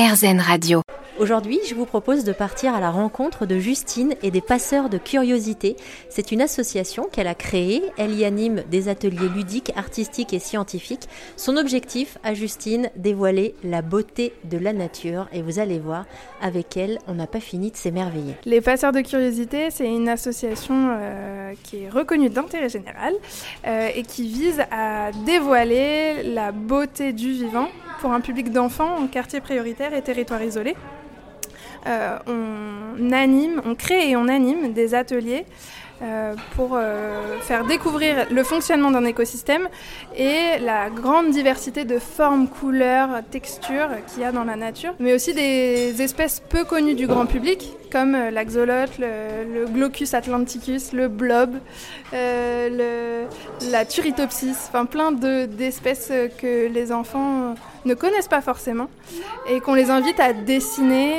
RZN Radio. Aujourd'hui, je vous propose de partir à la rencontre de Justine et des passeurs de curiosité. C'est une association qu'elle a créée. Elle y anime des ateliers ludiques, artistiques et scientifiques. Son objectif à Justine, dévoiler la beauté de la nature. Et vous allez voir, avec elle, on n'a pas fini de s'émerveiller. Les passeurs de curiosité, c'est une association euh, qui est reconnue d'intérêt général euh, et qui vise à dévoiler la beauté du vivant pour un public d'enfants en quartier prioritaire et territoire isolé. Euh, on anime, on crée et on anime des ateliers euh, pour euh, faire découvrir le fonctionnement d'un écosystème et la grande diversité de formes, couleurs, textures qu'il y a dans la nature, mais aussi des espèces peu connues du grand public comme l'axolote, le, Glaucus atlanticus, le blob, le, la turritopsis, enfin plein d'espèces que les enfants ne connaissent pas forcément et qu'on les invite à dessiner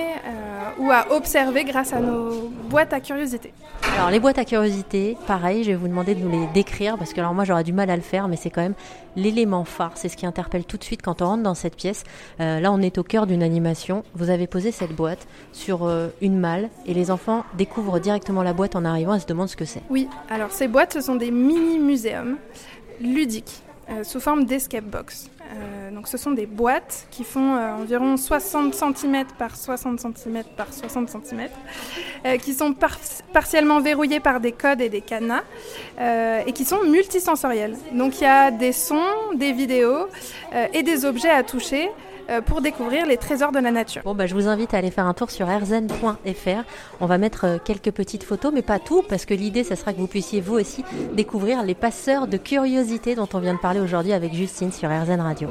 ou à observer grâce à nos boîtes à curiosité. Alors les boîtes à curiosité, pareil, je vais vous demander de nous les décrire parce que alors moi j'aurais du mal à le faire, mais c'est quand même l'élément phare, c'est ce qui interpelle tout de suite quand on rentre dans cette pièce. Euh, là on est au cœur d'une animation, vous avez posé cette boîte sur euh, une malle et les enfants découvrent directement la boîte en arrivant et se demandent ce que c'est. Oui, alors ces boîtes ce sont des mini-muséums ludiques euh, sous forme d'escape box. Euh, donc ce sont des boîtes qui font euh, environ 60 cm par 60 cm par 60 cm, qui sont partiellement verrouillées par des codes et des cadenas, et qui sont multisensorielles. Donc il y a des sons, des vidéos et des objets à toucher. Euh, pour découvrir les trésors de la nature. Bon, bah, je vous invite à aller faire un tour sur rzn.fr. On va mettre euh, quelques petites photos, mais pas tout, parce que l'idée, ce sera que vous puissiez vous aussi découvrir les passeurs de curiosité dont on vient de parler aujourd'hui avec Justine sur RZN Radio.